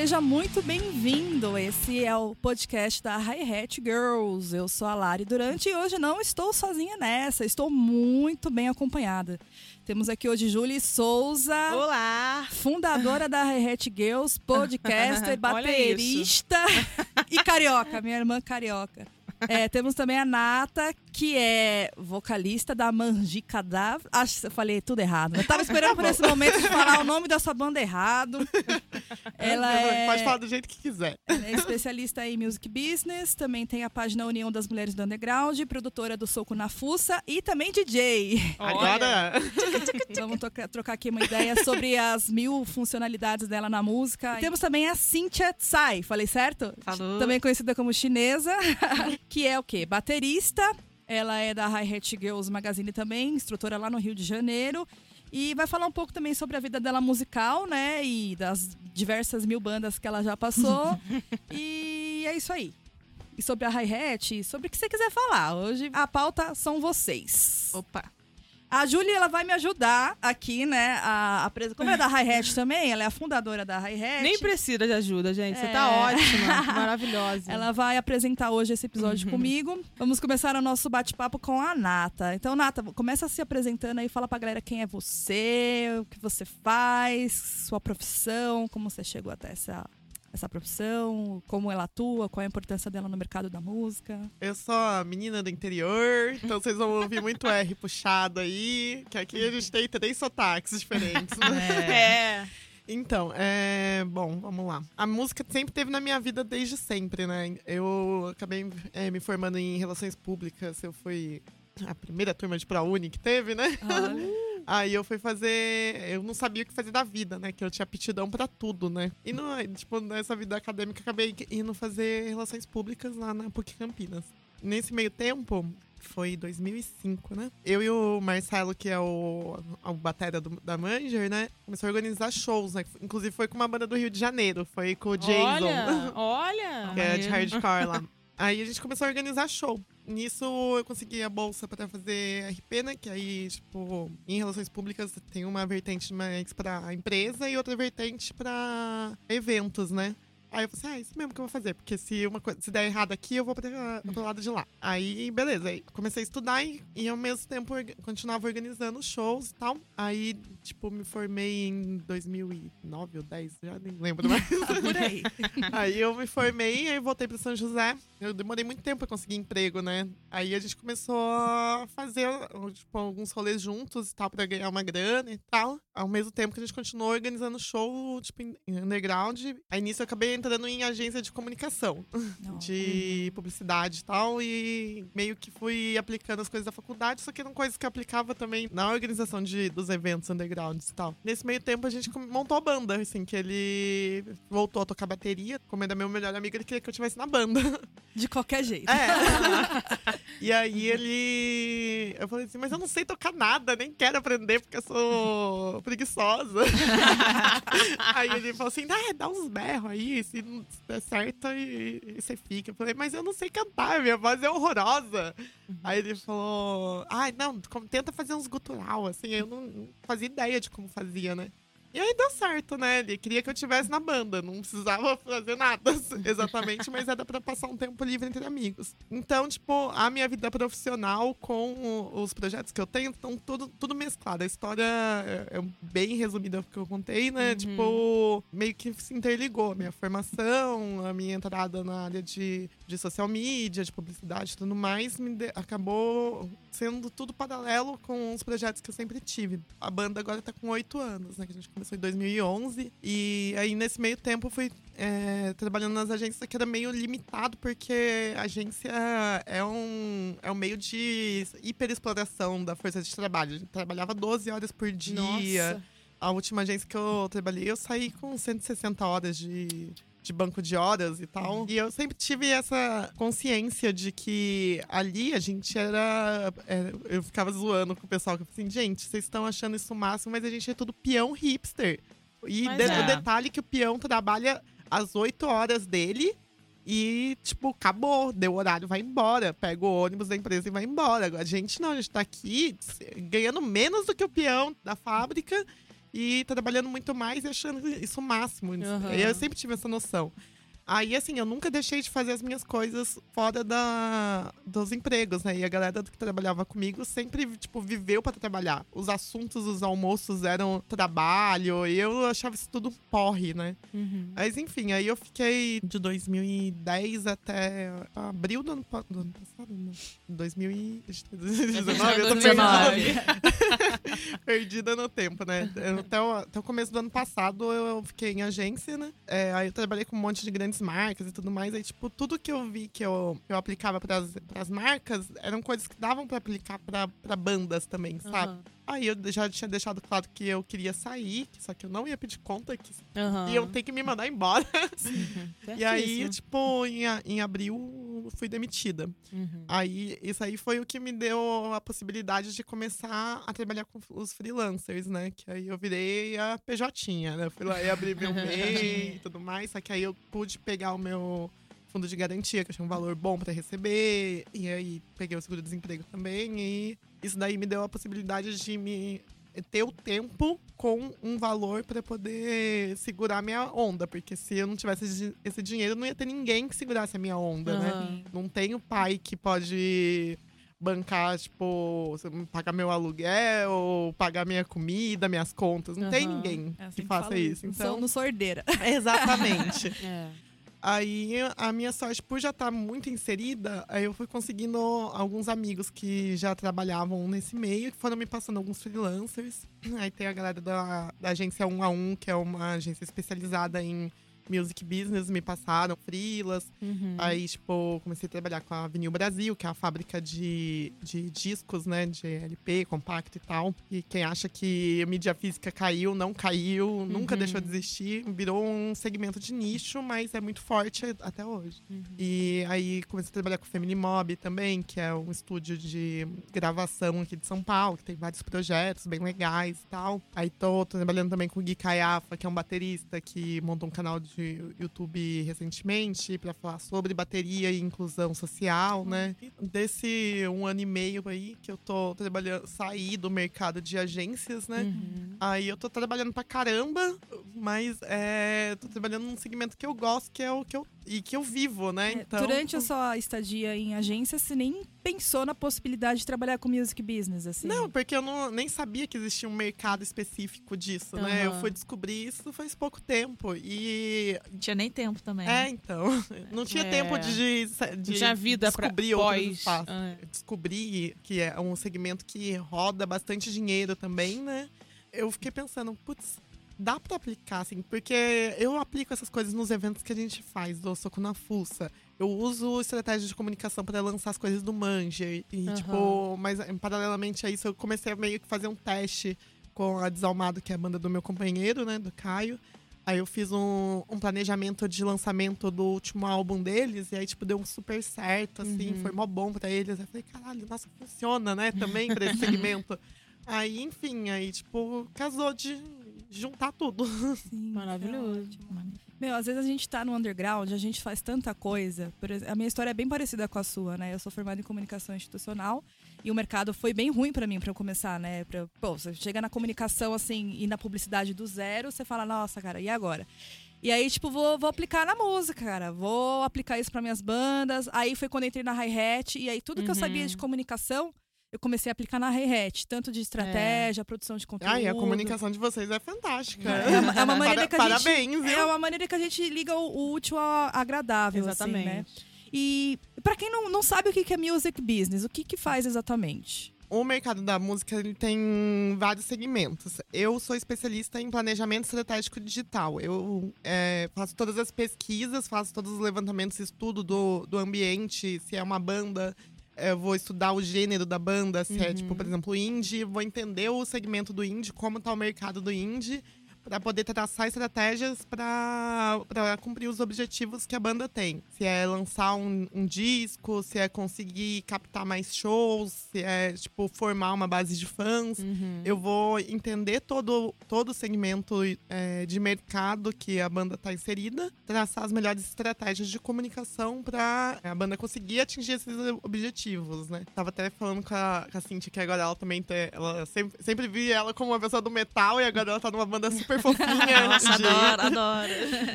seja muito bem-vindo. Esse é o podcast da Hi Hat Girls. Eu sou a Lari Durante e hoje não estou sozinha nessa, estou muito bem acompanhada. Temos aqui hoje Julie Souza. Olá! Fundadora da Hi Hat Girls, podcaster, baterista e carioca, minha irmã carioca. É, temos também a Nata, que é vocalista da Manji Cadáver. Acho que eu falei tudo errado. Eu tava esperando por esse momento de falar o nome da sua banda errado. Ela é... Pode falar do jeito que quiser. Ela é especialista em music business, também tem a página União das Mulheres do Underground, produtora do Soco na Fuça e também DJ. Agora. Vamos trocar aqui uma ideia sobre as mil funcionalidades dela na música. E temos também a Cynthia Tsai, falei certo? Falou. Também conhecida como chinesa, que é o quê? Baterista. Ela é da Hi Hat Girls Magazine também, instrutora lá no Rio de Janeiro. E vai falar um pouco também sobre a vida dela musical, né? E das diversas mil bandas que ela já passou. e é isso aí. E sobre a hi-hat, sobre o que você quiser falar. Hoje a pauta são vocês. Opa! A Júlia, ela vai me ajudar aqui, né? A, a pres... Como é da Hi-Hat também, ela é a fundadora da Hi-Hat. Nem precisa de ajuda, gente. Você É. tá ótima, maravilhosa. Ela vai apresentar hoje esse episódio comigo. Vamos começar o nosso bate-papo com a Nata. Então, Nata, começa se apresentando aí, fala pra galera quem é você, o que você faz, sua profissão, como você chegou até essa, essa profissão, como ela atua, qual é a importância dela no mercado da música. Eu sou a menina do interior, então vocês vão ouvir muito R puxado aí, que aqui a gente tem três sotaques diferentes. né? É. Então, é. Bom, vamos lá. A música sempre teve na minha vida desde sempre, né? Eu acabei é, me formando em relações públicas. Eu fui a primeira turma de ProUni que teve, né? Aí eu fui fazer. Eu não sabia o que fazer da vida, né? Que eu tinha aptidão pra tudo, né? E no, tipo, nessa vida acadêmica, acabei indo fazer relações públicas lá na PUC Campinas. Nesse meio tempo, foi 2005, né? Eu e o Marcelo, que é o, o batera do- da Manger, né? Começou a organizar shows, né? Inclusive foi com uma banda do Rio de Janeiro. Foi com o Jason. Olha, olha. que é de hardcore lá. Aí a gente começou a organizar show. Nisso eu consegui a bolsa pra fazer RP, né? Que aí, tipo, em relações públicas tem uma vertente mais pra empresa e outra vertente pra eventos, né? Aí eu falei assim, ah, isso mesmo que eu vou fazer, porque se uma coisa, se der errado aqui, eu vou pra, pro lado de lá. Aí, beleza, aí comecei a estudar e, e ao mesmo tempo orga- continuava organizando shows e tal. Aí, tipo, me formei em 2009 ou 10, já nem lembro mais. Por aí. Aí eu me formei, aí voltei pra São José. Eu demorei muito tempo pra conseguir emprego, né? Aí a gente começou a fazer tipo, alguns rolês juntos e tal, pra ganhar uma grana e tal. Ao mesmo tempo que a gente continuou organizando show, tipo, underground. Aí nisso eu acabei entrando em agência de comunicação, Não. de publicidade e tal. E meio que fui aplicando as coisas da faculdade, só que eram coisas que eu aplicava também na organização de, dos eventos undergrounds e tal. Nesse meio tempo a gente montou a banda, assim, que ele voltou a tocar bateria. Como era meu melhor amigo, ele queria que eu estivesse na banda. De qualquer jeito. É. e aí ele. Eu falei assim, mas eu não sei tocar nada, nem quero aprender porque eu sou preguiçosa. aí ele falou assim: ah, dá uns berros aí, se não der certo, e, e você fica. Eu falei, mas eu não sei cantar, minha voz é horrorosa. Aí ele falou: ai, não, como- tenta fazer uns gutural, assim, eu não, não fazia ideia de como fazia, né? E aí deu certo, né? Ele queria que eu estivesse na banda, não precisava fazer nada exatamente, mas era pra passar um tempo livre entre amigos. Então, tipo, a minha vida profissional com os projetos que eu tenho estão tudo, tudo mesclado. A história é, é bem resumida que eu contei, né? Tipo, meio que se interligou. A minha formação, a minha entrada na área de, de social media, de publicidade e tudo mais, me de- acabou sendo tudo paralelo com os projetos que eu sempre tive. A banda agora tá com oito anos, né? Que a gente começou em 2011. E aí, nesse meio tempo, eu fui é, trabalhando nas agências que era meio limitado, porque a agência é um, é um meio de hiperexploração da força de trabalho. A gente trabalhava 12 horas por dia. Nossa. A última agência que eu trabalhei, eu saí com 160 horas de, de banco de horas e tal. E eu sempre tive essa consciência de que ali a gente era. é, eu ficava zoando com o pessoal, que eu falei assim, gente, vocês estão achando isso o máximo, mas a gente é tudo peão hipster. E de- é. o detalhe que o peão trabalha às 8 horas dele. E, tipo, acabou, deu horário, vai embora. Pega o ônibus da empresa e vai embora. A gente não, a gente tá aqui ganhando menos do que o peão da fábrica e trabalhando muito mais e achando isso o máximo. Aham. Eu sempre tive essa noção. Aí, assim, eu nunca deixei de fazer as minhas coisas fora da, dos empregos, né? E a galera que trabalhava comigo sempre, tipo, viveu para trabalhar. Os assuntos, os almoços eram trabalho, e eu achava isso tudo um porre, né? Uhum. Mas enfim, aí eu fiquei de 2010 até abril do ano, do ano passado, não. 2019, eu tô 2019. perdida, perdida no tempo, né? Até o, até o começo do ano passado eu fiquei em agência, né? É, aí eu trabalhei com um monte de grandes marcas e tudo mais. Aí, tipo, tudo que eu vi que eu, eu aplicava pras, pras marcas eram coisas que davam pra aplicar pra bandas também, sabe? Aham. Aí eu já tinha deixado claro que eu queria sair, só que eu não ia pedir conta, que e eu tenho que me mandar embora. Uhum. E aí, tipo, em, em abril, fui demitida. Uhum. Aí, isso aí foi o que me deu a possibilidade de começar a trabalhar com os freelancers, né? Que aí eu virei a PJ, né? Fui lá e abri meu MEI e tudo mais. Só que aí eu pude pegar o meu fundo de garantia, que eu achei um valor bom pra receber. E aí, peguei o seguro-desemprego também. E isso daí me deu a possibilidade de me ter o tempo com um valor pra poder segurar minha onda. Porque se eu não tivesse esse- dinheiro, não ia ter ninguém que segurasse a minha onda, né? Aham. Não tenho pai que pode bancar, tipo, pagar meu aluguel, pagar minha comida, minhas contas. Não tem Aham. ninguém É assim que faça isso. Sou- Então, sou herdeira. exatamente. É. Aí a minha sorte, por já estar muito inserida, aí eu fui conseguindo alguns amigos que já trabalhavam nesse meio, que foram me passando alguns freelancers. Aí tem a galera da, da agência 1 a 1, que é uma agência especializada em music business, me passaram freelas. Uhum. Aí, tipo, comecei a trabalhar com a Vinil Brasil, que é a fábrica de, de discos, né? De LP, compacto e tal. E quem acha que mídia física caiu, não caiu, nunca Uhum. deixou de existir. Virou um segmento de nicho, mas é muito forte até hoje. Uhum. E aí comecei a trabalhar com o Family Mob também, que é um estúdio de gravação aqui de São Paulo, que tem vários projetos bem legais e tal. Aí tô trabalhando também com o Gui Caiafa, que é um baterista que montou um canal de YouTube recentemente pra falar sobre bateria e inclusão social, né? Desse um ano e meio aí que eu tô trabalhando, saí do mercado de agências, né? Uhum. Aí eu tô trabalhando pra caramba, mas é, tô trabalhando num segmento que eu gosto, que é o que eu e que eu vivo, né? É, Então, Durante a sua estadia em agência, você nem pensou na possibilidade de trabalhar com music business, assim? não, porque eu não, nem sabia que existia um mercado específico disso, né? Eu fui descobrir isso faz pouco tempo e Não tinha nem tempo também. é, então, não tinha É. tempo de, de Já vida pra descobrir outros pós. espaços. Ah, descobri que é um segmento que roda bastante dinheiro também, né? Eu fiquei pensando, putz, dá pra aplicar, assim, porque eu aplico essas coisas nos eventos que a gente faz, do Soco na Fuça. Eu uso estratégia de comunicação para lançar as coisas do Manger. E, Aham. tipo, mas eh, paralelamente a isso, eu comecei a meio que fazer um teste com a Desalmado, que é a banda do meu companheiro, né, do Caio. Aí eu fiz um, um planejamento de lançamento do último álbum deles, e aí, tipo, deu um super certo, assim, Uhum. foi mó bom pra eles. Aí eu falei, caralho, nossa, funciona, né, também pra esse segmento. Aí, enfim, aí, tipo, casou de juntar tudo. Sim, Maravilhoso. é. Meu, às vezes a gente tá no underground, a gente faz tanta coisa. Por ex- a minha história é bem parecida com a sua, né? Eu sou formada em comunicação institucional e o mercado foi bem ruim pra mim pra eu começar, né? Pra, pô, você chega na comunicação assim e na publicidade do zero, você fala, nossa, cara, e agora? E aí, tipo, vou, vou aplicar na música, cara. Vou aplicar isso pra minhas bandas. Aí foi quando eu entrei na hi-hat. E aí, tudo que eu sabia Uhum. de comunicação, eu comecei a aplicar na hi-hat. Tanto de estratégia, produção de conteúdo. Ai, a comunicação de vocês é fantástica. É uma, é uma maneira Para- que a gente. Parabéns, viu? É uma maneira que a gente liga o, útil ao agradável, Exatamente. assim, né? E pra quem não, não sabe o que que é music business, o que que faz exatamente? O mercado da música ele tem vários segmentos. Eu sou especialista em planejamento estratégico digital. Eu é, faço todas as pesquisas, faço todos os levantamentos, estudo do, do ambiente, se é uma banda, eu vou estudar o gênero da banda, se é, Uhum. tipo, por exemplo, indie, vou entender o segmento do indie, como tá o mercado do indie, para poder traçar estratégias para cumprir os objetivos que a banda tem. Se é lançar um, um, disco, se é conseguir captar mais shows, se é, tipo, formar uma base de fãs. Uhum. Eu vou entender todo, todo o segmento é, de mercado que a banda está inserida, traçar as melhores estratégias de comunicação para a banda conseguir atingir esses objetivos, né? Tava até falando com a, com a Cintia que agora ela também tem, ela sempre, sempre vi ela como uma pessoa do metal e agora ela tá numa banda super fofinha. Nossa, de... adoro, adoro.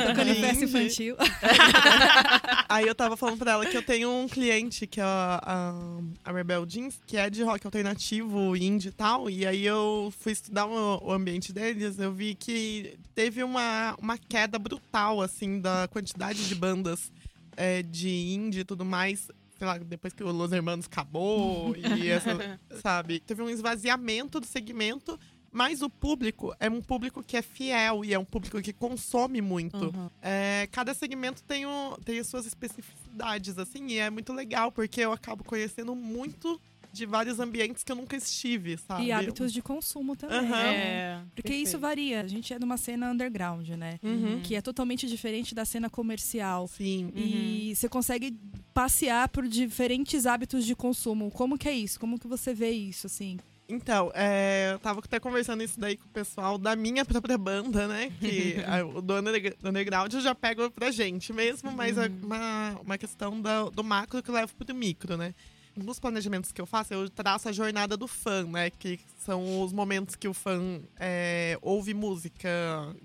Tocando festa infantil. Aí eu tava falando pra ela que eu tenho um cliente, que é a, a, a Rebel Jeans, que é de rock alternativo, indie e tal. E aí eu fui estudar o, o ambiente deles, eu vi que teve uma, uma queda brutal, assim, da quantidade de bandas é, de indie e tudo mais sei lá, depois que o Los Hermanos acabou e essa, sabe? Teve um esvaziamento do segmento, mas o público é um público que é fiel e é um público que consome muito. Uhum. É, cada segmento tem, o, tem as suas especificidades, assim, e é muito legal, porque eu acabo conhecendo muito de vários ambientes que eu nunca estive, sabe? E hábitos de consumo também. Uhum. É, Porque perfeito. isso varia. A gente é numa cena underground, né? Uhum. Que é totalmente diferente da cena comercial. Sim. E uhum. você consegue passear por diferentes hábitos de consumo. Como que é isso? Como que você vê isso, assim? Então, é, eu tava até conversando isso daí com o pessoal da minha própria banda, né? Que a, o do, underground eu já pego pra gente mesmo, mas é uma, uma questão do, do macro que eu levo pro micro, né? Nos planejamentos que eu faço, eu traço a jornada do fã, né? Que são os momentos que o fã é, ouve música,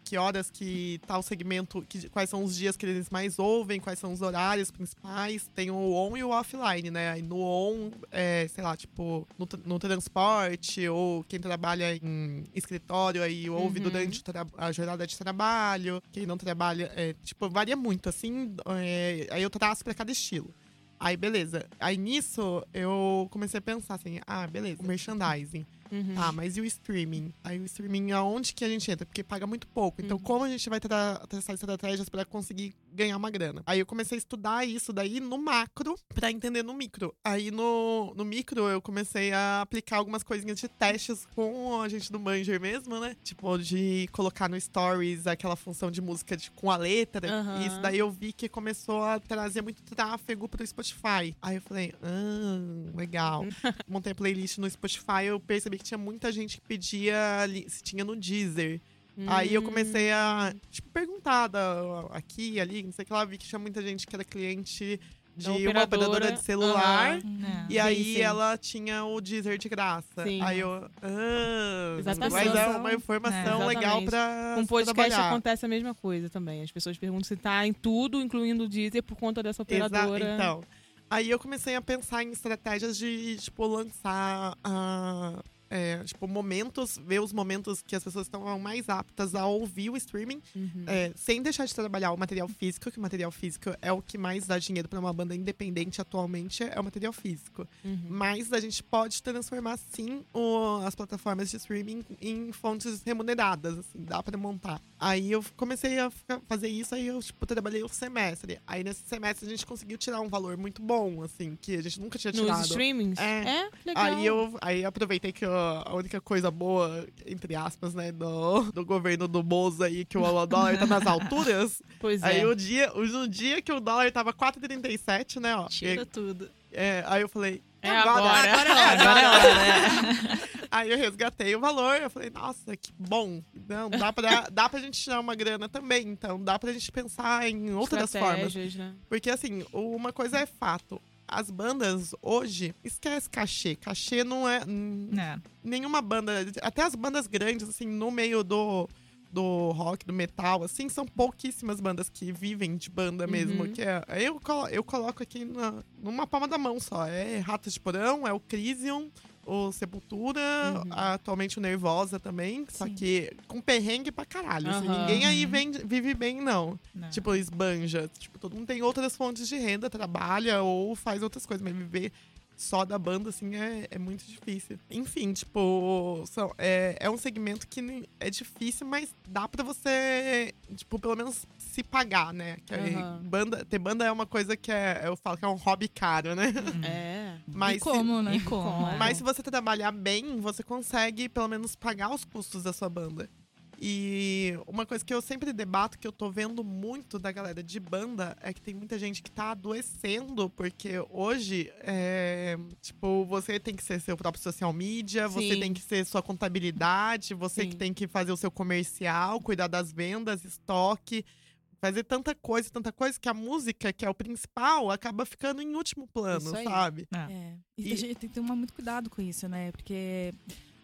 que horas que tá o segmento, que, quais são os dias que eles mais ouvem, quais são os horários principais. Tem o on e o offline, né? Aí no on, é, sei lá, tipo, no, no, transporte, ou quem trabalha em escritório aí ouve uhum. durante a jornada de trabalho. Quem não trabalha, é, tipo, varia muito, assim. É, aí eu traço para cada estilo. Aí, beleza. Aí nisso, eu comecei a pensar assim: ah, beleza, merchandising. Uhum. Tá, mas e o streaming? Aí o streaming, aonde que a gente entra? Porque paga muito pouco. Então, uhum. como a gente vai traçar estratégias para conseguir ganhar uma grana? Aí eu comecei a estudar isso daí no macro para entender no micro. Aí no, no micro eu comecei a aplicar algumas coisinhas de testes com a gente do Manger mesmo, né? Tipo, de colocar no Stories aquela função de música de, com a letra. Uhum. E isso daí eu vi que começou a trazer muito tráfego pro Spotify. Aí eu falei, ah, legal. Montei a playlist no Spotify, eu percebi que tinha muita gente que pedia se tinha no Deezer. Hum. Aí eu comecei a tipo, perguntar da, aqui ali, não sei o que lá, vi que tinha muita gente que era cliente de operadora. uma operadora de celular. Uhum. E sim, aí sim. ela tinha o Deezer de graça. Sim. Aí eu. Ah, exatamente. Mas é uma informação é, legal pra. Com podcast trabalhar. acontece a mesma coisa também. As pessoas perguntam se tá em tudo, incluindo o Deezer, por conta dessa operadora. Exa então. Aí eu comecei a pensar em estratégias de, tipo, lançar a. Uh, é, tipo, momentos, ver os momentos que as pessoas estão mais aptas a ouvir o streaming, uhum. é, sem deixar de trabalhar o material físico, que o material físico é o que mais dá dinheiro para uma banda independente atualmente, é o material físico. Uhum. Mas a gente pode transformar, sim, o, as plataformas de streaming em fontes remuneradas, assim, dá para montar. Aí eu comecei a fazer isso, aí eu, tipo, trabalhei o semestre. Aí nesse semestre a gente conseguiu tirar um valor muito bom, assim, que a gente nunca tinha tirado. Nos streamings? É. é legal. Aí eu aí aproveitei que eu a única coisa boa, entre aspas, né, do, do governo do Bozo aí, que o dólar tá nas alturas. Pois aí é. o dia, no dia que o dólar tava 4,37, né, ó. Tira e, tudo. É, aí eu falei, é agora. Agora, agora é hora. Agora é hora, né? Aí eu resgatei o valor, eu falei, nossa, que bom. Não, dá pra, dá pra gente tirar uma grana também, então dá pra gente pensar em outras formas. Né? Porque assim, uma coisa é fato as bandas hoje, esquece cachê. Cachê não é. É. Nenhuma banda. Até as bandas grandes, assim, no meio do, do rock, do metal, assim, são pouquíssimas bandas que vivem de banda mesmo. Uhum. Que é, eu, eu coloco aqui na, numa palma da mão só. É Ratos de Porão, é o Crisium, o Sepultura, uhum. atualmente o Nervosa também. Sim. Só que com perrengue pra caralho. Uhum. Assim, ninguém aí vem, vive bem, não. não. Tipo, esbanja. Tipo, todo mundo tem outras fontes de renda, trabalha ou faz outras coisas, mas viver só da banda, assim, é, é muito difícil. Enfim, tipo, são, é, é um segmento que é difícil, mas dá pra você, tipo, pelo menos se pagar, né? Que uhum. banda, ter banda é uma coisa que é, eu falo que é um hobby caro, né? É. Mas e como, se, né? E como, mas se você trabalhar bem, você consegue, pelo menos, pagar os custos da sua banda. E uma coisa que eu sempre debato, que eu tô vendo muito da galera de banda, é que tem muita gente que tá adoecendo, porque hoje, é, tipo, você tem que ser seu próprio social media, você Sim. tem que ser sua contabilidade, você Sim. que tem que fazer o seu comercial, cuidar das vendas, estoque. Fazer tanta coisa, tanta coisa, que a música, que é o principal, acaba ficando em último plano, Isso aí. sabe? É. E, E- a gente tem que tomar muito cuidado com isso, né? Porque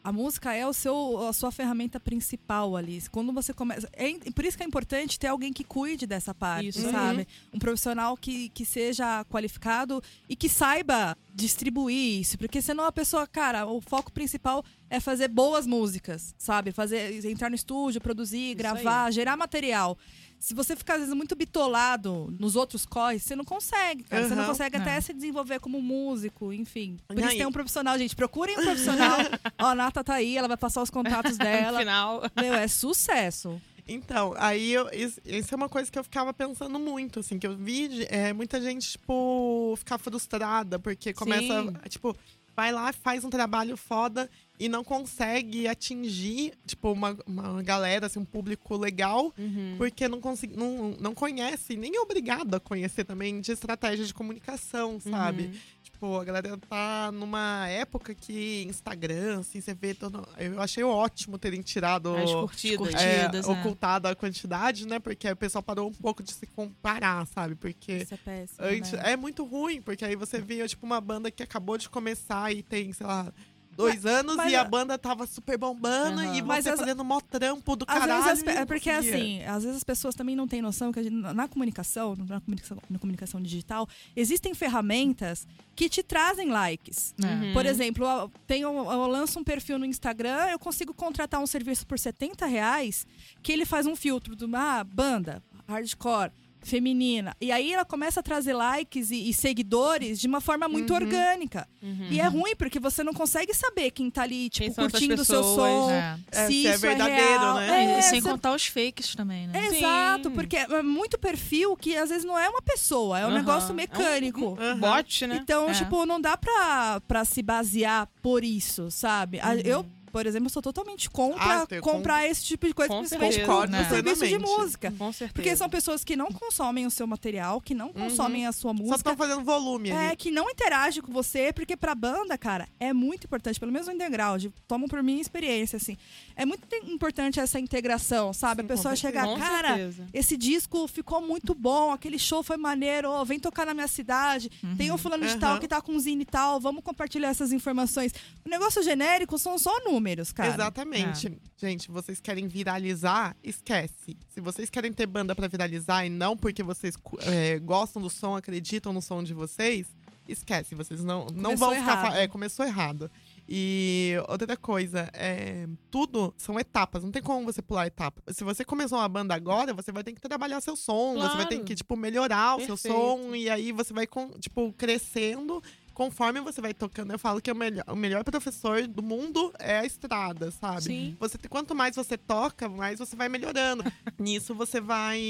a música é o seu, a sua ferramenta principal ali. Quando você começa. É, por isso que é importante ter alguém que cuide dessa parte, Isso. sabe? Um profissional que, que seja qualificado e que saiba distribuir isso. Porque senão a pessoa, cara, o foco principal é fazer boas músicas, sabe? Fazer, entrar no estúdio, produzir, Isso gravar, gerar material. Se você ficar, às vezes, muito bitolado nos outros corres, você não consegue, cara. Você não consegue até É. se desenvolver como músico, enfim. Por E isso tem um profissional, gente. Procurem um profissional. Ó, a Nata tá aí, ela vai passar os contatos dela. final. Meu, é sucesso. Então, aí eu, isso, isso é uma coisa que eu ficava pensando muito, assim, que eu vi é, muita gente, tipo, ficar frustrada, porque começa, Sim. tipo, vai lá, faz um trabalho foda e não consegue atingir, tipo, uma, uma galera, assim, um público legal, Uhum. porque não, consegui, não, não conhece, nem é obrigado a conhecer também de estratégia de comunicação, sabe? Uhum. Tipo, a galera tá numa época que Instagram, assim, você vê todo. Eu achei ótimo terem tirado. As curtidas. é, curtidas, né? ocultado a quantidade, né? Porque o pessoal parou um pouco de se comparar, sabe? Porque Isso é péssimo. antes né? é muito ruim, porque aí você via, tipo, uma banda que acabou de começar e tem, sei lá, dois anos mas e a a- banda tava super bombando Aham. e Mas você as- fazendo mó trampo do Às caralho. vezes as é porque conseguia. assim, às vezes as pessoas também não têm noção que a gente- na comunicação, na comunicação, na comunicação digital, existem ferramentas que te trazem likes. É. Por exemplo, eu, tenho, eu lanço um perfil no Instagram, eu consigo contratar um serviço por 70 reais que ele faz um filtro de uma banda, hardcore, feminina. E aí ela começa a trazer likes e, e seguidores de uma forma muito Uhum. orgânica. Uhum. E é ruim, porque você não consegue saber quem tá ali, tipo, curtindo o seu som. É. É, se se é isso é verdadeiro, real. né? É, E sem você- contar os fakes também, né? Sim. Exato, porque é muito perfil que às vezes não é uma pessoa, é um Aham. negócio É um- mecânico. Aham. Bot, né? Então, É. tipo, não dá pra, pra se basear por isso, sabe? A- Eu, por exemplo, sou totalmente contra Ah, eu comprar esse tipo de coisa, Com principalmente certeza, né? serviço de música. Com certeza. Porque são pessoas que não consomem o seu material, que não consomem a sua Só música. estão fazendo volume ali. É, que não interage com você, porque pra banda, cara, é muito importante, pelo menos no underground, tomo por minha experiência, assim. É muito te- importante essa integração, sabe? Sim, a pessoa chegar, cara, certeza. esse disco ficou muito bom, aquele show foi maneiro, ó, vem tocar na minha cidade, tem um fulano de Uhum. tal que tá com um zine e tal, vamos compartilhar essas informações. O negócio genérico são só números, cara. Exatamente. Gente, vocês querem viralizar? Esquece. Se vocês querem ter banda pra viralizar e não porque vocês é, gostam do som, acreditam no som de vocês, esquece. Vocês não, não Começou vão ficar. errado. fa- É, começou errado. E outra coisa, é, tudo são etapas, não tem como você pular etapa. Se você começou uma banda agora, você vai ter que trabalhar seu som, você vai ter Claro. que, tipo, melhorar o seu som, e aí você vai, tipo, crescendo. Conforme você vai tocando, eu falo que o melhor, o melhor professor do mundo é a estrada, sabe? Sim. Você, quanto mais você toca, mais você vai melhorando. Nisso você vai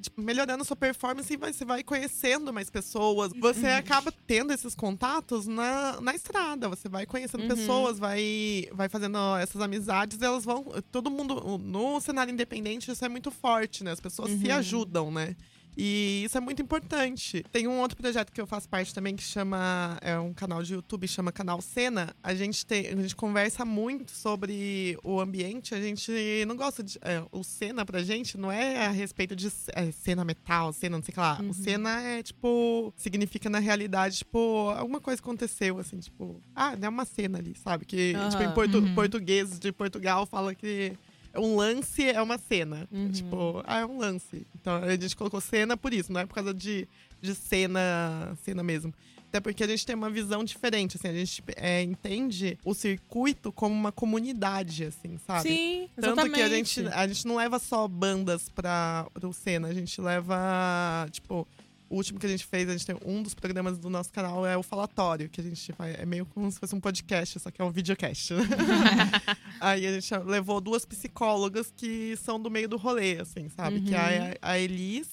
tipo, melhorando sua performance e você vai conhecendo mais pessoas. Você acaba tendo esses contatos na, na estrada. Você vai conhecendo Uhum. pessoas, vai, vai fazendo essas amizades. Elas vão. Todo mundo. No cenário independente, isso é muito forte, né? As pessoas se Uhum. ajudam, né? E isso é muito importante. Tem um outro projeto que eu faço parte também que chama. É um canal de YouTube, chama Canal Cena. A gente, tem, a gente conversa muito sobre o ambiente. A gente não gosta de. é, o cena pra gente não é a respeito de é, cena metal, cena não sei o que lá. Uhum. O cena é tipo. Significa na realidade, tipo, alguma coisa aconteceu, assim, tipo. Ah, é uma cena ali, sabe? Que, tipo, em portu- Uhum. português de Portugal fala que. Um lance é uma cena. Uhum. Tipo, ah, é um lance. Então a gente colocou cena por isso, não é por causa de, de cena, cena mesmo. Até porque a gente tem uma visão diferente, assim, a gente é, entende o circuito como uma comunidade, assim, sabe? Sim, Tanto exatamente. que a gente, a gente não leva só bandas pra, pro cena, a gente leva, tipo, o último que a gente fez, a gente tem um dos programas do nosso canal é o Falatório, que a gente faz, é meio como se fosse um podcast, só que é um videocast. né? Aí a gente levou duas psicólogas que são do meio do rolê, assim, sabe? Que é a, a Elis,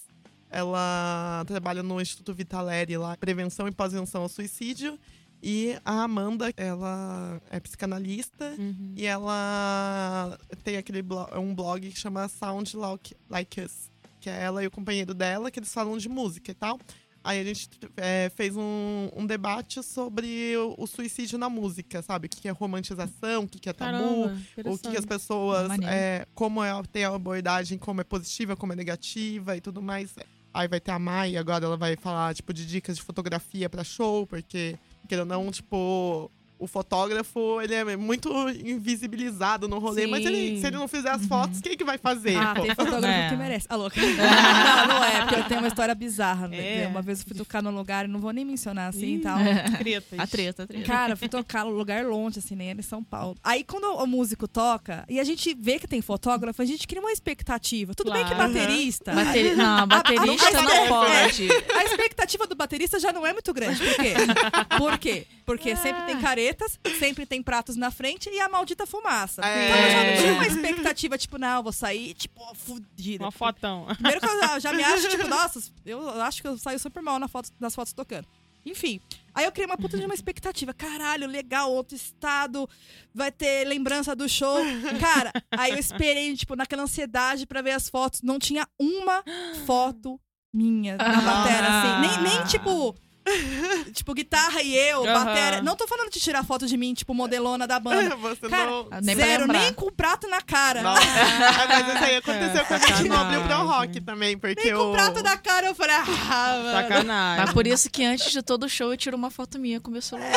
ela trabalha no Instituto Vitaleri lá, prevenção e pós-venção ao suicídio. E a Amanda, ela é psicanalista Uhum. e ela tem aquele blo um blog que chama Sound Like, like Us, que é ela e o companheiro dela, que eles falam de música e tal. Aí a gente é, fez um, um debate sobre o, o suicídio na música, sabe? O que é romantização, o que é tabu, Caramba, o que, as pessoas. É, como é, tem a abordagem, como é positiva, como é negativa e tudo mais. Aí vai ter a Mai, agora ela vai falar, tipo, de dicas de fotografia pra show, porque, querendo ou não, tipo. O fotógrafo, ele é muito invisibilizado no rolê, mas ele- Sim. se ele não fizer as fotos, quem que vai fazer? Ah, pô? tem fotógrafo É. que merece. Ah, louca. não, não é, porque eu tenho uma história bizarra. né? É. Uma vez eu fui tocar num lugar, não vou nem mencionar assim e tal. Tretas. A treta, a treta. Cara, eu fui tocar num lugar longe, assim, nem era em São Paulo. Aí, quando o músico toca e a gente vê que tem fotógrafo, a gente cria uma expectativa. Tudo bem que Claro. baterista. Bateri... Não, baterista a- não a- pode. A expectativa do baterista já não é muito grande. Por quê? Por quê? Porque sempre tem caretas, sempre tem pratos na frente e a maldita fumaça. É. Então eu já não tinha uma expectativa, tipo, não, eu vou sair, tipo, fudida. Uma fotão. Primeiro que eu já, me acho, tipo, nossa, eu acho que eu saio super mal na foto, nas fotos tocando. Enfim. Aí eu criei uma puta de uma expectativa. Caralho, legal, outro estado, vai ter lembrança do show. Cara, aí eu esperei, tipo, naquela ansiedade pra ver as fotos. Não tinha uma foto minha na Ah. batera, assim. Nem, nem tipo. Tipo, guitarra e eu, Aham. batera. Não tô falando de tirar foto de mim, tipo, modelona da banda. Você Cara, não. Ah, Nem Zero, nem com prato na cara. Ah, mas isso aí aconteceu com a gente no Abril Pro. Rock também, porque Nem com o... o prato na cara, eu falei, ah, mano. Sacanagem. Mas por isso que antes de todo show eu tiro uma foto minha com meu celular.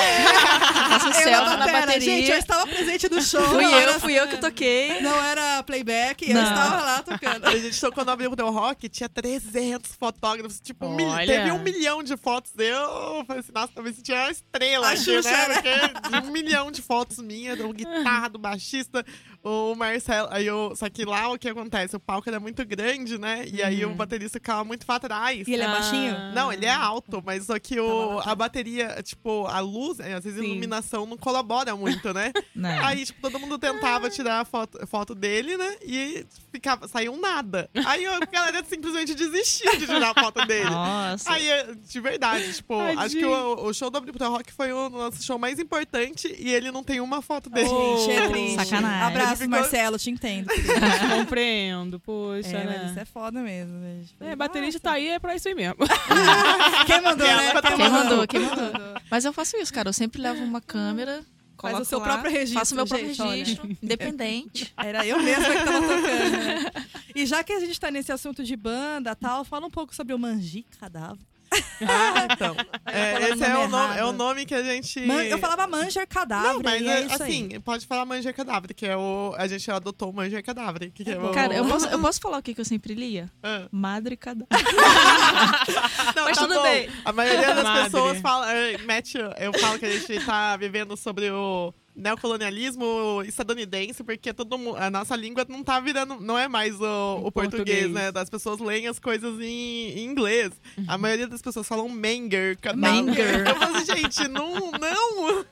Faço Eu selfie na na bateria. Gente, eu estava presente no show. Fui eu, fui eu que toquei. Não era playback, eu Não. estava lá tocando. A gente tocou no Abril Pro Rock, tinha 300 fotógrafos, tipo, mil- teve um milhão de fotos. Eu falei assim, nossa, talvez tinha uma estrela A aqui, Xuxa, né? né? Porque de um milhão de fotos minhas, do guitarra, do baixista, o Marcelo. Aí eu, só que lá o que acontece? O palco era muito grande, né? E aí o baterista ficava muito pra trás. E ele é baixinho? Não, ele é alto, mas só que o, tá. a bateria, tipo, a luz, é, às vezes a iluminação não colabora muito, né? Não. Aí, tipo, todo mundo tentava tirar a foto, foto dele, né? E ficava, saiu nada. Aí a galera simplesmente desistiu de tirar a foto dele. Nossa. Aí, é, de verdade, tipo, Tadinho. acho que o, o show do Abril Pro Rock foi o nosso show mais importante e ele não tem uma foto dele. Gente, é triste. Sacanagem. Abraço, ficou- Marcelo, te entendo. Compreendo, poxa, é, né? mas isso é foda mesmo, gente. É, baterista tá aí, é pra isso aí mesmo. Quem mandou, né? Quem Quem mandou? Quem mandou? Mas eu faço isso, cara. Eu sempre levo uma câmera. Faz o seu lá, próprio registro, Faço meu próprio gente, olha. registro, independente. Era eu mesma que tava tocando. né? E já que a gente tá nesse assunto de banda tal, fala um pouco sobre o Manji Cadáver. Ah, então. É, esse é o, nome, é o nome que a gente. Man- eu falava Manger Cadáver, Não, mas é é, isso aí. assim, pode falar Manger Cadáver, que é o. A gente adotou o Manger Cadáver. Que é o, Cara, eu posso, eu posso falar o que que eu sempre lia? Ah. Madre Cadáver. Não, Mas tá tudo bom. bem. A maioria das Madre. pessoas fala. é, Mete, eu falo que a gente tá vivendo sobre o neocolonialismo estadunidense, porque todo mundo, a nossa língua não tá virando, não é mais o, o português, português. né? Das pessoas leem as coisas em, em inglês. A maioria das pessoas falam manger, cadáver. Manger. Eu falo assim, gente, não, não.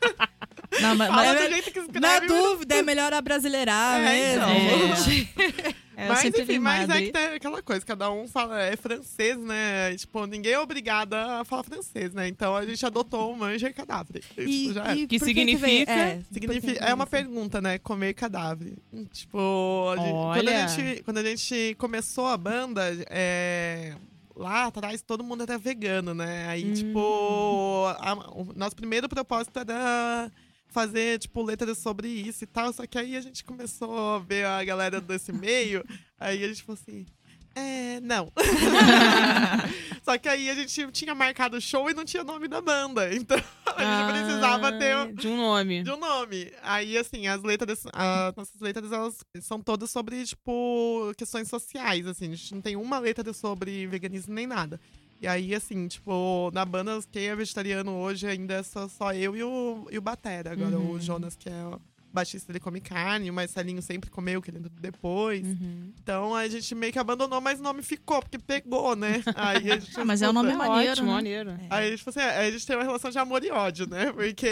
Não, mas, Fala mas- do jeito que escreve. Na dúvida, é melhor abrasileirar É, mesmo, então. gente. é, mas enfim, mas é que tem aquela coisa, cada um fala, é francês, né? Tipo, ninguém é obrigado a falar francês, né? Então a gente adotou o manger cadáver. E, Tipo, já é. e Que significa? É, Significa, é uma pergunta, né? Comer cadáver. Tipo, a gente- quando, a Olha. gente, quando a gente começou a banda, é, lá atrás todo mundo era vegano, né? Aí, Hum. tipo, a- o nosso primeiro propósito era fazer, tipo, letras sobre isso e tal. Só que aí a gente começou a ver a galera desse meio, aí a gente falou assim. É, não. Só que aí a gente tinha marcado o show e não tinha nome da banda. Então a gente precisava ter Ah, De um nome. de um nome. Aí, assim, as letras, as nossas letras, elas são todas sobre, tipo, questões sociais, assim. A gente não tem uma letra sobre veganismo nem nada. E aí, assim, tipo, na banda, quem é vegetariano hoje ainda é só, só eu e o, e o Batera. Agora, Uhum. o Jonas, que é o baixista, ele come carne, o Marcelinho sempre comeu, que ele entrou depois. Uhum. Então, a gente meio que abandonou, mas o nome ficou, porque pegou, né? Aí a gente... Ah, mas é um nome maneiro, Ótimo, né? maneiro. Aí, tipo assim, aí a gente tem uma relação de amor e ódio, né? Porque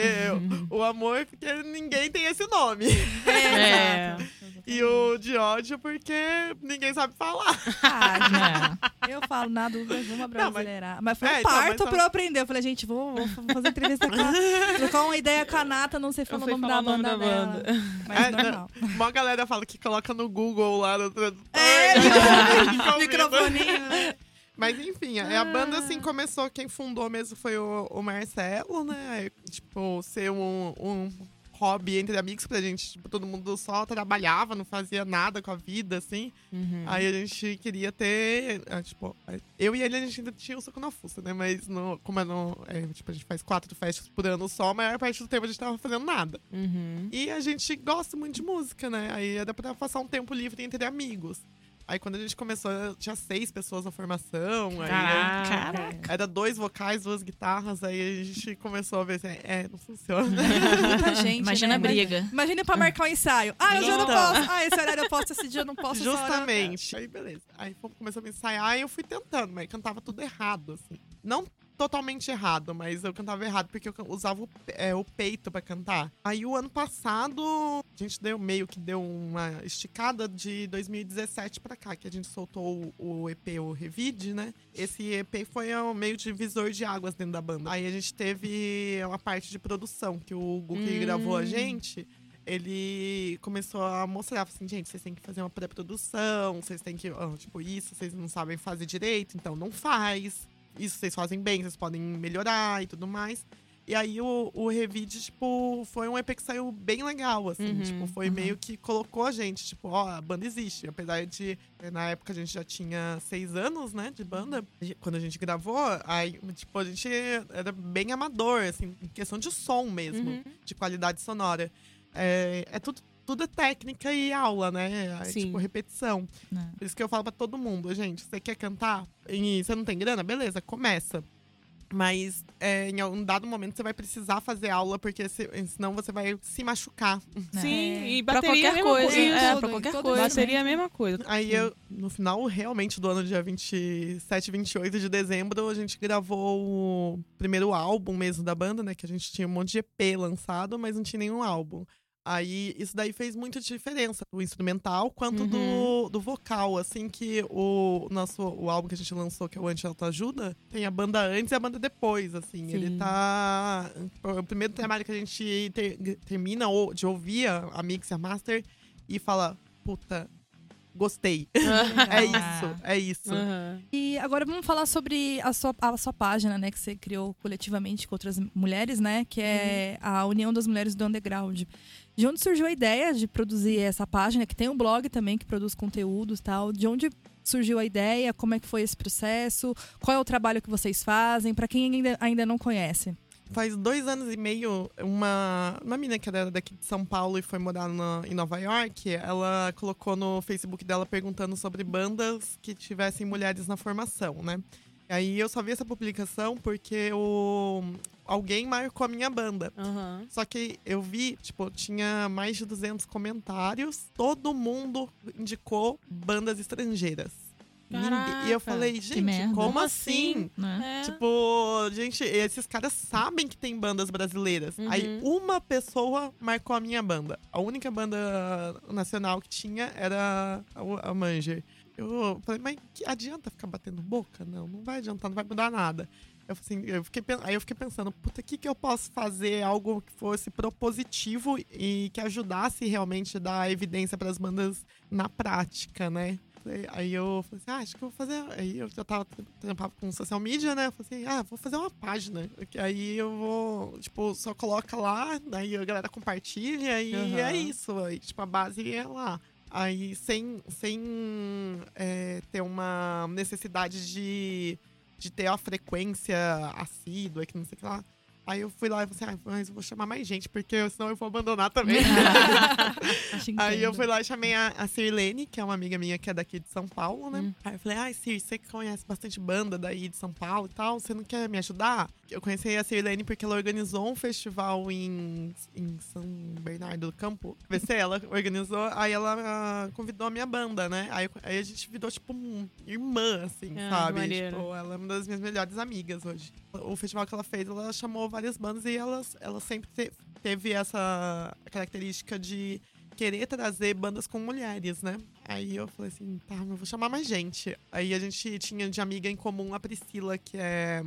o amor, porque ninguém tem esse nome. É, É. E o de ódio porque ninguém sabe falar. Ah, eu falo, na dúvida, vamos mas- brasileirar. Mas, foi um É, então, mas parto só- pra eu aprender. Eu falei, gente, vou, vou fazer entrevista com a... Trocar uma ideia com a Nata, não sei Eu falar o nome falar da nome banda da dela. banda. Mas É, normal. Uma galera fala que coloca no Google lá no tradutor. É. Microfoninho. Mas enfim, a a banda assim começou, quem fundou mesmo foi o, o Marcelo, né? Tipo, ser um, um hobby entre amigos pra gente, tipo, todo mundo só trabalhava, não fazia nada com a vida, assim. Uhum. Aí a gente queria ter, ah, tipo, eu e ele a gente ainda tinha o soco na fuça, né? Mas no, como é no, é, tipo, a gente faz quatro festas por ano só, a maior parte do tempo a gente tava fazendo nada. Uhum. E a gente gosta muito de música, né? Aí era pra passar um tempo livre entre amigos. Aí quando a gente começou, tinha seis pessoas na formação. Aí Caraca. era dois vocais, duas guitarras. Aí a gente começou a ver assim, é, não funciona. Muita gente, Imagina né? a briga. Imagina pra marcar o ensaio. Ah, hoje eu não Então. posso. Ah, esse horário eu posso, esse dia eu não posso. Justamente. Aí beleza. Aí começamos a ensaiar e eu fui tentando, mas cantava tudo errado, assim. Não totalmente errado, mas eu cantava errado porque eu usava o, é, o peito pra cantar. Aí o ano passado, a gente deu meio que deu uma esticada de 2017 pra cá, que a gente soltou o, o EP, o Revide, né? Esse EP foi um meio divisor de águas dentro da banda. Aí a gente teve uma parte de produção, que o Gu que Hum. gravou a gente, ele começou a mostrar, assim, gente, vocês têm que fazer uma pré-produção, vocês têm que, ah, tipo, isso vocês não sabem fazer direito, então não faz. Isso vocês fazem bem, vocês podem melhorar e tudo mais. E aí o, o Revide, tipo, foi um EP que saiu bem legal, assim. Uhum, tipo, foi meio que colocou a gente, tipo, ó, a banda existe. Apesar de, eh, na época, a gente já tinha seis anos, né, de banda. Quando a gente gravou, aí, tipo, a gente era bem amador, assim, em questão de som mesmo Uhum. de qualidade sonora. É, é tudo, tudo é técnica e aula, né? É, Sim. tipo, repetição. É. Por isso que eu falo pra todo mundo, gente, você quer cantar e você não tem grana? Beleza, começa. Mas é, em um dado momento você vai precisar fazer aula, porque se- senão você vai se machucar. Sim, e Pra bateria é a qualquer coisa. coisa. É, Tudo, pra qualquer coisa. Bateria é a mesma coisa. Aí eu, no final, realmente, do ano dia 27, 28 de dezembro, a gente gravou o primeiro álbum mesmo da banda, né? Que a gente tinha um monte de EP lançado, mas não tinha nenhum álbum. Aí isso daí fez muita diferença, o instrumental quanto do, Uhum. do vocal. Assim que o nosso o álbum que a gente lançou, que é o Anti Ajuda, tem a banda antes e a banda depois. Assim, ele Sim. tá. O primeiro trabalho que a gente ter- termina ou- de ouvir a, mix e a master e fala: puta, gostei. é isso, é isso. Aham. E agora vamos falar sobre a sua, a sua página, né? Que você criou coletivamente com outras mulheres, né? Que é a União das Mulheres do Underground. De onde surgiu a ideia de produzir essa página? Que tem um blog também que produz conteúdos e tal. De onde surgiu a ideia? Como é que foi esse processo? Qual é o trabalho que vocês fazem? Para quem ainda, ainda não conhece. Faz dois anos e meio, uma, uma menina que era daqui de São Paulo e foi morar na- em Nova York, ela colocou no Facebook dela perguntando sobre bandas que tivessem mulheres na formação, né? Aí eu só vi essa publicação porque o, alguém marcou a minha banda. Aham. Só que eu vi, tipo, tinha mais de 200 comentários. Todo mundo indicou bandas estrangeiras. Ninguém- E eu Caraca, falei, gente, como Como assim? Né? É. Tipo, gente, esses caras sabem que tem bandas brasileiras. Uhum. Aí uma pessoa marcou a minha banda. A única banda nacional que tinha era a, a Manger. Eu falei, mas que adianta ficar batendo boca? Não, não vai adiantar, não vai mudar nada. Eu, assim, eu fiquei, aí eu fiquei pensando, puta, o que, que eu posso fazer? Algo que fosse propositivo e que ajudasse realmente a dar evidência para as bandas na prática, né? Aí eu falei assim, ah, acho que eu vou fazer. Aí eu já tava trampava com social media, né? Eu falei assim, ah, vou fazer uma página. Aí eu vou, tipo, só coloca lá, daí a galera compartilha e Aham. é isso. Aí, tipo, a base é lá. Aí sem, sem é, ter uma necessidade de, de ter a frequência assídua, que não sei o que lá. Aí eu fui lá e falei assim, ah, mas eu vou chamar mais gente, porque senão eu vou abandonar também. Aí eu fui lá e chamei a, a que é uma amiga minha que é daqui de São Paulo, né? Hum. Aí eu falei, ai, Sir, você que conhece bastante banda daí de São Paulo e tal, você não quer me ajudar? Eu conheci a Sirlene porque ela organizou um festival em, em São Bernardo do Campo. VC, ela organizou, aí ela ah, convidou a minha banda, né? Aí, aí a gente virou, tipo, um irmã, assim, Ah, sabe? Tipo, ela é uma das minhas melhores amigas hoje. O festival que ela fez, ela chamou várias bandas e elas, ela sempre te- teve essa característica de querer trazer bandas com mulheres, né? Aí eu falei assim, tá, eu vou chamar mais gente. Aí a gente tinha de amiga em comum a Priscila, que é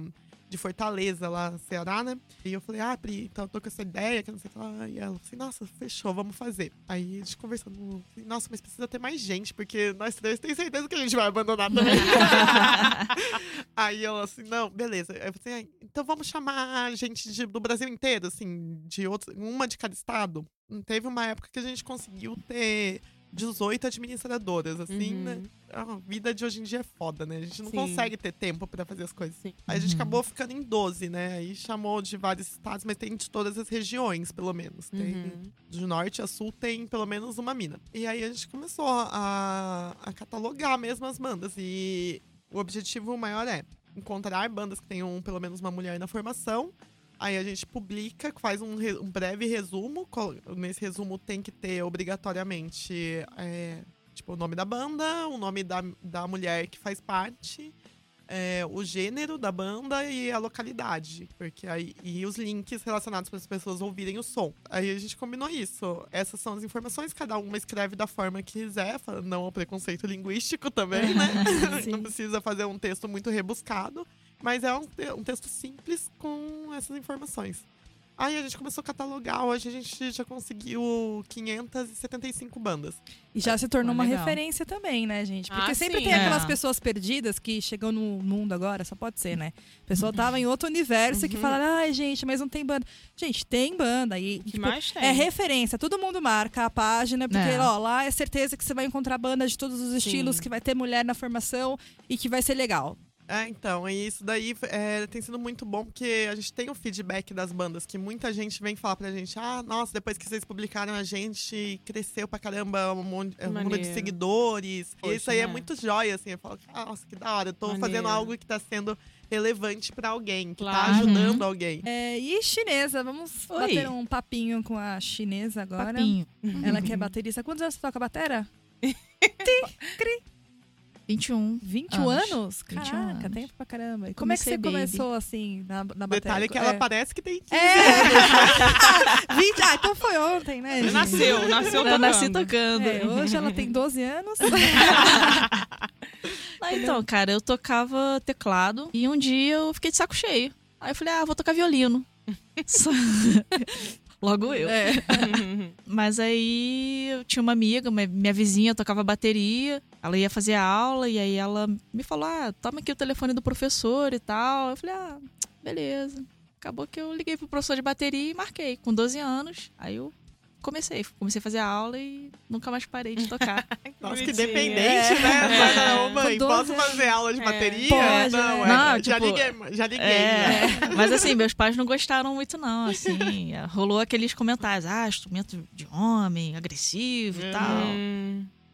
de Fortaleza, lá no Ceará, né? E eu falei, ah, Pri, então eu tô com essa ideia, que não sei o que lá. E ela falou assim, nossa, fechou, vamos fazer. Aí a gente conversando, falei, nossa, mas precisa ter mais gente, porque nós três tem certeza que a gente vai abandonar também. Aí ela assim, não, beleza. Aí eu falei, assim, ah, então vamos chamar gente de- do Brasil inteiro, assim, de outros, uma de cada estado. Teve uma época que a gente conseguiu ter 18 administradoras, assim, Uhum. né? A vida de hoje em dia é foda, né? A gente não Sim. consegue ter tempo pra fazer as coisas. Sim. Aí a gente Uhum. acabou ficando em 12, né? Aí chamou de vários estados, mas tem de todas as regiões, pelo menos. Tem Uhum. de norte a sul tem pelo menos uma mina. E aí a gente começou a, a catalogar mesmo as bandas. E o objetivo maior é encontrar bandas que tenham pelo menos uma mulher na formação. Aí a gente publica, faz um, um breve resumo. Nesse resumo tem que ter obrigatoriamente é, tipo, o nome da banda, o nome da, da mulher que faz parte, é, o gênero da banda e a localidade. Porque aí, e os links relacionados para as pessoas ouvirem o som. Aí a gente combinou isso. Essas são as informações, cada uma escreve da forma que quiser, não ao preconceito linguístico também, né? Não precisa fazer um texto muito rebuscado. Mas é um, um texto simples com essas informações. Aí a gente começou a catalogar, hoje a gente já conseguiu 575 bandas. E já se tornou Ah, uma legal. referência também, né, gente? Porque Ah, sempre sim, tem aquelas é. pessoas perdidas que chegam no mundo agora, só pode ser, né? A pessoa tava em outro universo e que Uhum. fala, ai, gente, mas não tem banda. Gente, tem banda. E, O que tipo, mais tem? é referência, todo mundo marca a página, porque É. ó, lá é certeza que você vai encontrar bandas de todos os estilos, Sim. que vai ter mulher na formação e que vai ser legal. É, então, e isso daí é, tem sido muito bom, porque a gente tem o feedback das bandas, que muita gente vem falar pra gente, ah, nossa, depois que vocês publicaram a gente, cresceu pra caramba um monte- é, o número de seguidores. Poxa, isso aí é né? muito joia, assim, eu falo, nossa, que da hora, eu tô fazendo Maneiro. algo que tá sendo relevante pra alguém, que tá Claro. ajudando alguém. É, e chinesa, vamos Oi. bater um papinho com a chinesa agora. Papinho. Ela que é baterista. Quantos anos você toca batera? 21. 21 Anos. anos? 21 Caraca, anos. tempo pra caramba. E como é que você baby. começou assim na, na bateria? Detalhe que ela é. parece que tem 15 É! 20, ah, então foi ontem, né? gente? Nasceu, nasceu Eu nasci tocando. tocando. É, hoje ela tem 12 anos. Ah, então, cara, eu tocava teclado e um dia eu fiquei de saco cheio. Aí eu falei, ah, vou tocar violino. Logo eu. É. Mas aí eu tinha uma amiga, minha vizinha tocava bateria, ela ia fazer aula e aí ela me falou: ah, toma aqui o telefone do professor e tal. Eu falei: ah, beleza. Acabou que eu liguei pro professor de bateria e marquei, com 12 anos. Aí eu comecei, comecei a fazer aula e nunca mais parei de tocar. Nossa, que dependente, É. né? É. Mas, Ô, mãe, Com 12 posso fazer aula de É. bateria? Pode, não, né? é, Não, já tipo, liguei, já liguei. né? É, mas assim, meus pais não gostaram muito, não. Assim, rolou aqueles comentários: ah, instrumento de homem, agressivo e tal.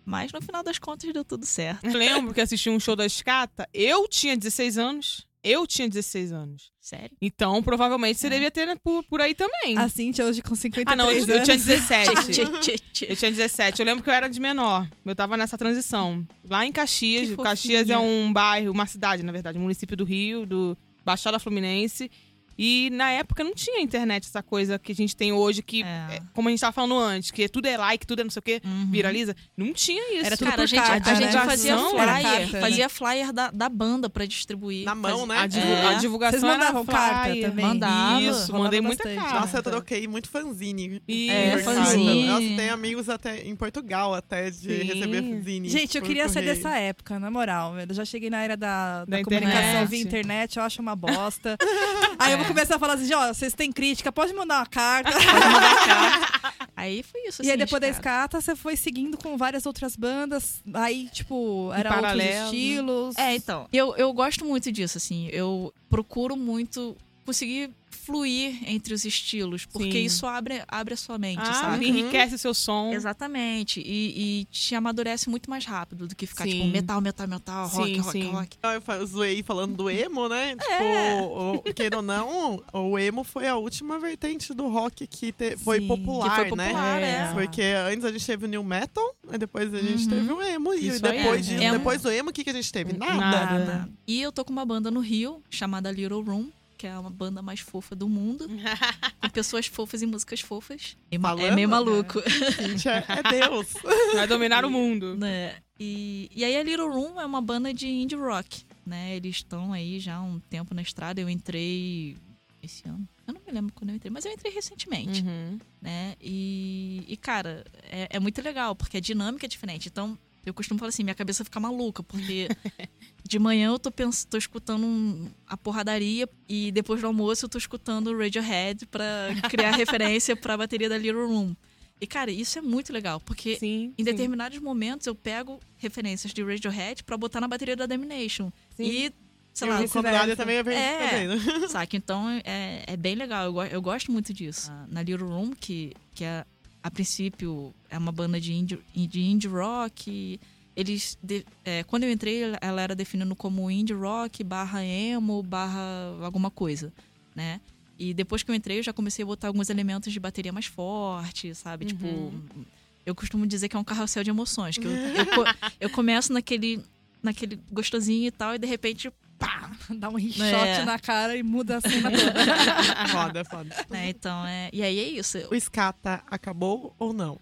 Mas no final das contas deu tudo certo. Eu lembro que assisti um show da Escata. Eu tinha 16 anos. Eu tinha 16 anos. Sério? Então, provavelmente, você devia ter né, por, por aí também. A Cintia hoje com 53 Ah, não, eu, anos. eu tinha 17. Tchê, tchê, tchê. Eu tinha 17. Eu lembro que eu era de menor. Eu tava nessa transição. Lá em Caxias. Caxias é um bairro, uma cidade, na verdade, um município do Rio, do Baixada Fluminense. E na época não tinha internet, essa coisa que a gente tem hoje, que, É. é, como a gente tava falando antes, que tudo é like, tudo é não sei o quê, Uhum. viraliza. Não tinha isso. Era tudo Cara, por a gente, carta, a né? gente fazia flyer, carta, né? fazia flyer da, da banda pra distribuir. Na mão, né? A, divu- É. a divulgação Vocês era mandavam carta flyer. também? Mandava, Isso, mandei muita bastante. carta. Nossa, eu troquei muito fanzine. E É, fanzine. Nossa, tem amigos até em Portugal até de Sim. receber fanzine. Gente, eu queria ser dessa época, na moral. Eu já cheguei na era da, da, Da comunicação internet. via internet, eu acho uma bosta. Aí eu vou começar a falar assim, ó, vocês têm crítica, pode mandar uma carta. Aí foi isso. e aí assim, depois da escada. escata, você foi seguindo com várias outras bandas. Aí, tipo, era outros né? estilos. É, então. Eu, eu gosto muito disso, assim. Eu procuro muito conseguir fluir entre os estilos, porque Sim. isso abre, abre a sua mente, Ah, sabe? enriquece o seu som. Exatamente. E, e te amadurece muito mais rápido do que ficar, Sim. tipo, metal, metal, metal, rock, Sim, rock, sim. rock. Eu fa- zoei falando do emo, né? Tipo, É. o, o- queira ou não, o emo foi a última vertente do rock que te- foi Sim, popular, que foi popular, né? é. Porque antes a gente teve o new metal, aí depois a gente Uhum. teve o emo. E Isso aí, depois, de- é depois do emo, o que, que a gente teve? Nada. Nada. Nada. E eu tô com uma banda no Rio, chamada Little Room, que é uma banda mais fofa do mundo, com pessoas fofas e músicas fofas. É ma- é Falando, meio né? maluco. Cíntia é Deus. Vai dominar o mundo. né? E, e aí a Little Room é uma banda de indie rock, né? Eles estão aí já há um tempo na estrada. Eu entrei esse ano. Eu não me lembro quando eu entrei, mas eu entrei recentemente, Uhum. né? E, e cara, é, é muito legal, porque a dinâmica é diferente. Então, eu costumo falar assim, minha cabeça fica maluca, porque de manhã eu tô, pens tô escutando um- a porradaria e depois do almoço eu tô escutando o Radiohead pra criar referência pra bateria da Little Room. E, cara, isso é muito legal, porque Sim. em sim. determinados momentos eu pego referências de Radiohead pra botar na bateria da Domination. Sim. E, sei E lá, o contrário também é bem É. fazendo. saca? Então é, é bem legal. Eu, eu gosto muito disso. Ah, Na Little Room, que, que é, a princípio é uma banda de indie, de indie rock. Eles, de- é, quando eu entrei, ela era definindo como indie rock barra emo barra alguma coisa, né? E depois que eu entrei, eu já comecei a botar alguns elementos de bateria mais forte, sabe? Tipo, Uhum. eu costumo dizer que é um carrossel de emoções. Que eu, eu, eu começo naquele, naquele gostosinho e tal, e de repente, pá! Dá um shot É. na cara e muda a cena toda. foda, foda. né? Então, é. E aí é isso. O Scata acabou ou não?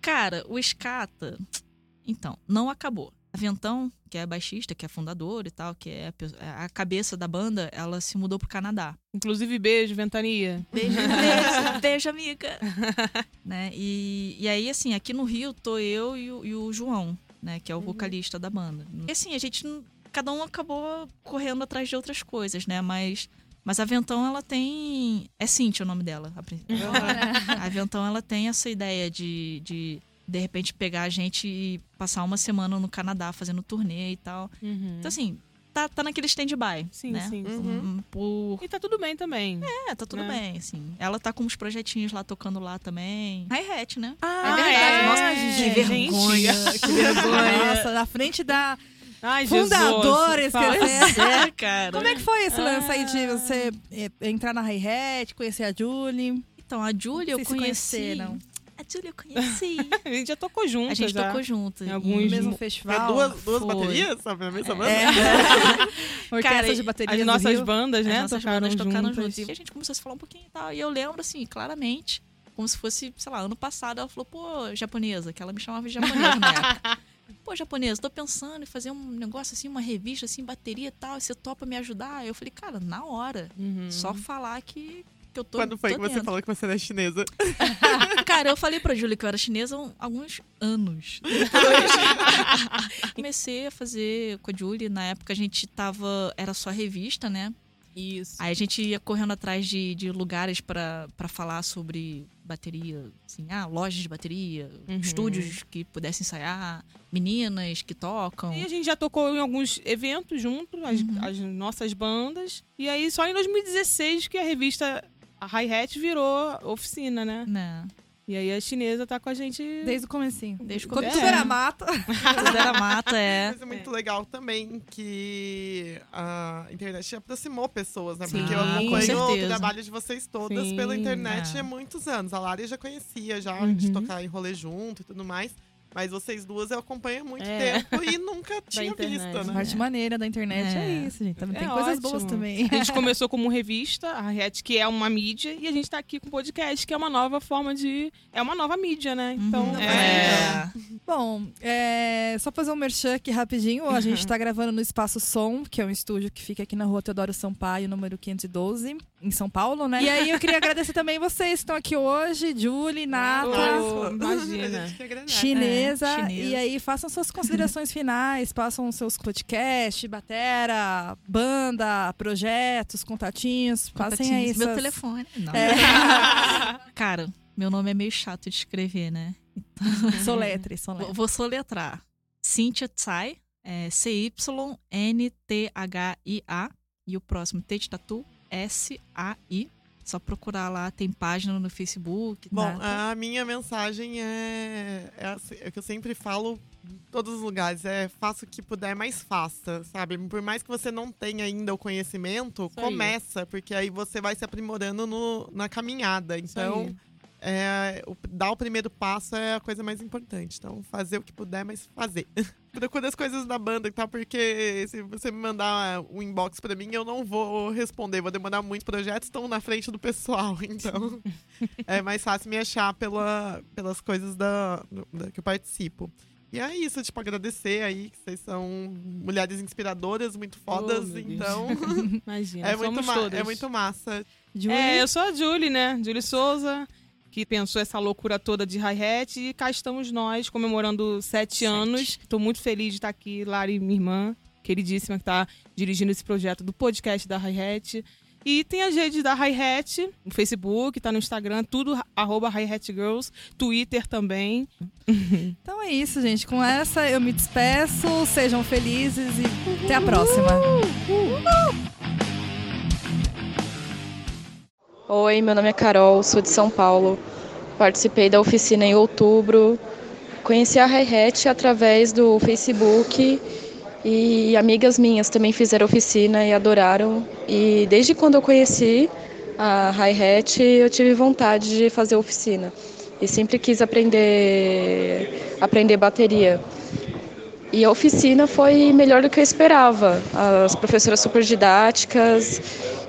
Cara, o Scata. Então, não acabou. A Ventão, que é a baixista, que é fundadora e tal, que é a cabeça da banda, ela se mudou pro Canadá. Inclusive, beijo, Ventania. Beijo, beijo, beijo amiga. né? E, e aí, assim, aqui no Rio tô eu e o, e o João, né? Que é o vocalista da banda. E assim, a gente. Cada um acabou correndo atrás de outras coisas, né? Mas. Mas a Ventão, ela tem. É Cintia o nome dela. A, a Ventão, ela tem essa ideia de, de, de repente, pegar a gente e passar uma semana no Canadá fazendo turnê e tal. Uhum. Então, assim, tá, tá naquele stand-by. Sim, né? sim, sim. Uhum. Um, Por, E tá tudo bem também. é, tá tudo Né? bem, assim. Ela tá com uns projetinhos lá tocando lá também. Hi-hat, né? Ah, verdade. é? Nossa, Gente. que vergonha. Que vergonha. Nossa, na frente da Ai, Fala- esqueci. Pois é, cara. Como é que foi esse lance aí de você eh, entrar na hi-hat, conhecer a Julie? Então, a Julia eu Vocês se conheci. conheceram? A Julia eu conheci. A gente já tocou junto. a gente já. tocou junto. Em alguns- No mesmo mo- É festival? duas, duas foi. baterias, sabe? Na mesma banda? É. Orquestra Cara, de bateria As nossas Rio. bandas, As né? nossas tocaram bandas tocaram juntas. juntos. E a gente começou a se falar um pouquinho e tal. E eu lembro, assim, claramente, como se fosse, sei lá, ano passado, ela falou, pô, japonesa, que ela me chamava de japonesa na época. Pô, japonesa, tô pensando em fazer um negócio assim, uma revista assim, bateria e tal, você topa me ajudar? Eu falei, cara, na hora. Uhum. Só falar que, que eu tô. Quando foi tô que você dentro. falou que você era chinesa? Cara, eu falei pra Júlia que eu era chinesa há alguns anos. Depois, comecei a fazer com a Júlia. Na época a gente tava. Era só revista, né? Isso. Aí a gente ia correndo atrás de, de lugares pra falar sobre bateria, assim, ah, lojas de bateria, Uhum. estúdios que pudessem ensaiar, meninas que tocam. E a gente já tocou em alguns eventos junto, as, Uhum. as nossas bandas. E aí, só em 2016 que a revista a Hi-Hat virou oficina, né? Né? E aí a chinesa tá com a gente. Desde o comecinho. Desde o Quando começo. tudo era mato. Tudo era mata, é. Mas é muito legal também que a internet aproximou pessoas, né? Sim, Porque eu com acompanho o trabalho de vocês todas Sim, pela internet é. há muitos anos. A Lari eu já conhecia, já Uhum. de tocar em rolê junto e tudo mais. Mas vocês duas eu acompanho há muito É. tempo e nunca tinha internet. visto, A né? parte maneira da internet é, É. isso, gente. Também É tem coisas ótimo. boas também. A gente começou como revista, a Hi-Hat, que é uma mídia, e a gente tá aqui com o podcast, que é uma nova forma de. É uma nova mídia, né? Então. Uhum. é. Bom, é, só fazer um merchan aqui rapidinho. A gente tá gravando no Espaço Som, que é um estúdio que fica aqui na rua Teodoro Sampaio, número 512, em São Paulo, né? E aí eu queria agradecer também vocês que estão aqui hoje, Julie, Nata. A imagina. agradece. Chinesa, chinesa. e aí façam suas considerações finais, passam seus podcasts, batera, banda, projetos, contatinhos, passem aí Contatinhos. Meu suas- telefone. Não. É, Cara, meu nome é meio chato de escrever, né? soletre, Vou, soletre. vou soletrar. Cynthia Tsai, é C-Y-N-T-H-I-A. E o próximo, T de Tatu, S-A-I. Só procurar lá, tem página no Facebook. Bom, a minha mensagem é, é, assim, é o que eu sempre falo em todos os lugares, é faça o que puder, mas faça, sabe? Por mais que você não tenha ainda o conhecimento, Isso aí. começa, porque aí você vai se aprimorando no, na caminhada. Então, aí. É, o- dar o primeiro passo é a coisa mais importante. Então, fazer o que puder, mas fazer. Procura as coisas da banda e tal, porque se você me mandar um inbox pra mim, eu não vou responder. Vou demorar muito. Projetos estão na frente do pessoal, então é mais fácil me achar pela, pelas coisas da, da- que eu participo. E é isso, tipo, agradecer aí, que vocês são mulheres inspiradoras, muito fodas, Deus. então Imagina, é, muito todas. é muito massa. Julie, É, eu sou a Julie, né? Julie Souza, que pensou essa loucura toda de hi-hat. E cá estamos nós, comemorando sete, anos. Estou muito feliz de estar aqui, Lari, minha irmã, queridíssima, que está dirigindo esse projeto do podcast da hi-hat. E tem as redes da Hi-Hat, no Facebook, tá no Instagram, tudo arroba Hi-Hat Girls, Twitter também. Então é isso, gente. Com essa eu me despeço. Sejam felizes e até a próxima. Oi, meu nome é Carol, sou de São Paulo. Participei da oficina em outubro. Conheci a Hi-Hat através do Facebook e amigas minhas também fizeram oficina e adoraram. E desde quando eu conheci a Hi-Hat, eu tive vontade de fazer oficina e sempre quis aprender aprender bateria. E a oficina foi melhor do que eu esperava. As professoras super didáticas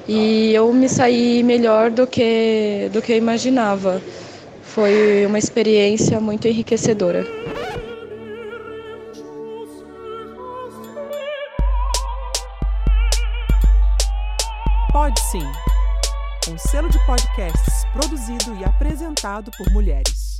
e eu me saí melhor do que do que eu imaginava. Foi uma experiência muito enriquecedora. Pode sim. Um selo de podcasts produzido e apresentado por mulheres.